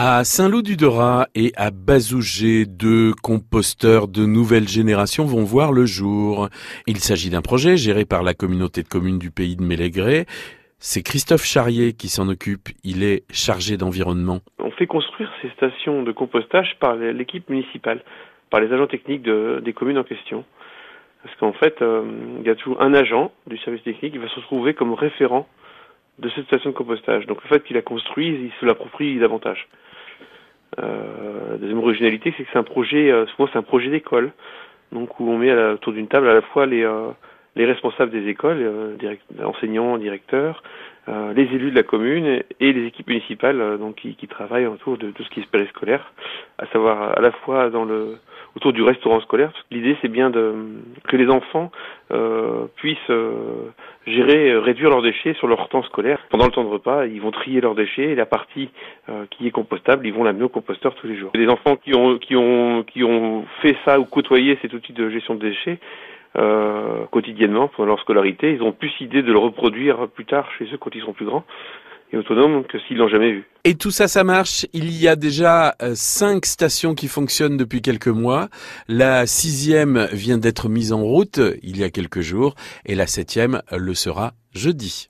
À Saint-Loup-du-Dorat et à Bazougé, deux composteurs de nouvelle génération vont voir le jour. Il s'agit d'un projet géré par la communauté de communes du pays de Mélégré. C'est Christophe Charrier qui s'en occupe. Il est chargé d'environnement. On fait construire ces stations de compostage par l'équipe municipale, par les agents techniques des communes en question. Parce qu'en fait, euh, il y a toujours un agent du service technique qui va se retrouver comme référent de cette station de compostage. Donc le fait qu'il la construise, il se l'approprie davantage. Euh, deuxième originalité, c'est que c'est un projet, euh, souvent c'est un projet d'école, donc où on met autour d'une table à la fois les, euh, les responsables des écoles, euh, direct, enseignants, directeurs, euh, les élus de la commune et les équipes municipales donc qui, qui, travaillent autour de tout ce qui est périscolaire, à savoir à la fois dans le autour du restaurant scolaire. L'idée c'est bien de que les enfants euh, puissent euh, gérer, réduire leurs déchets sur leur temps scolaire. Pendant le temps de repas, ils vont trier leurs déchets et la partie qui est compostable, ils vont l'amener au composteur tous les jours. Les enfants qui ont qui ont qui ont fait ça ou côtoyé cet outil de gestion de déchets euh, quotidiennement pendant leur scolarité, ils ont plus idée de le reproduire plus tard chez eux quand ils sont plus grands et autonomes que s'ils l'ont jamais vu. Et tout ça, ça marche. Il y a déjà euh, cinq stations qui fonctionnent depuis quelques mois. La sixième vient d'être mise en route il y a quelques jours et la septième le sera jeudi.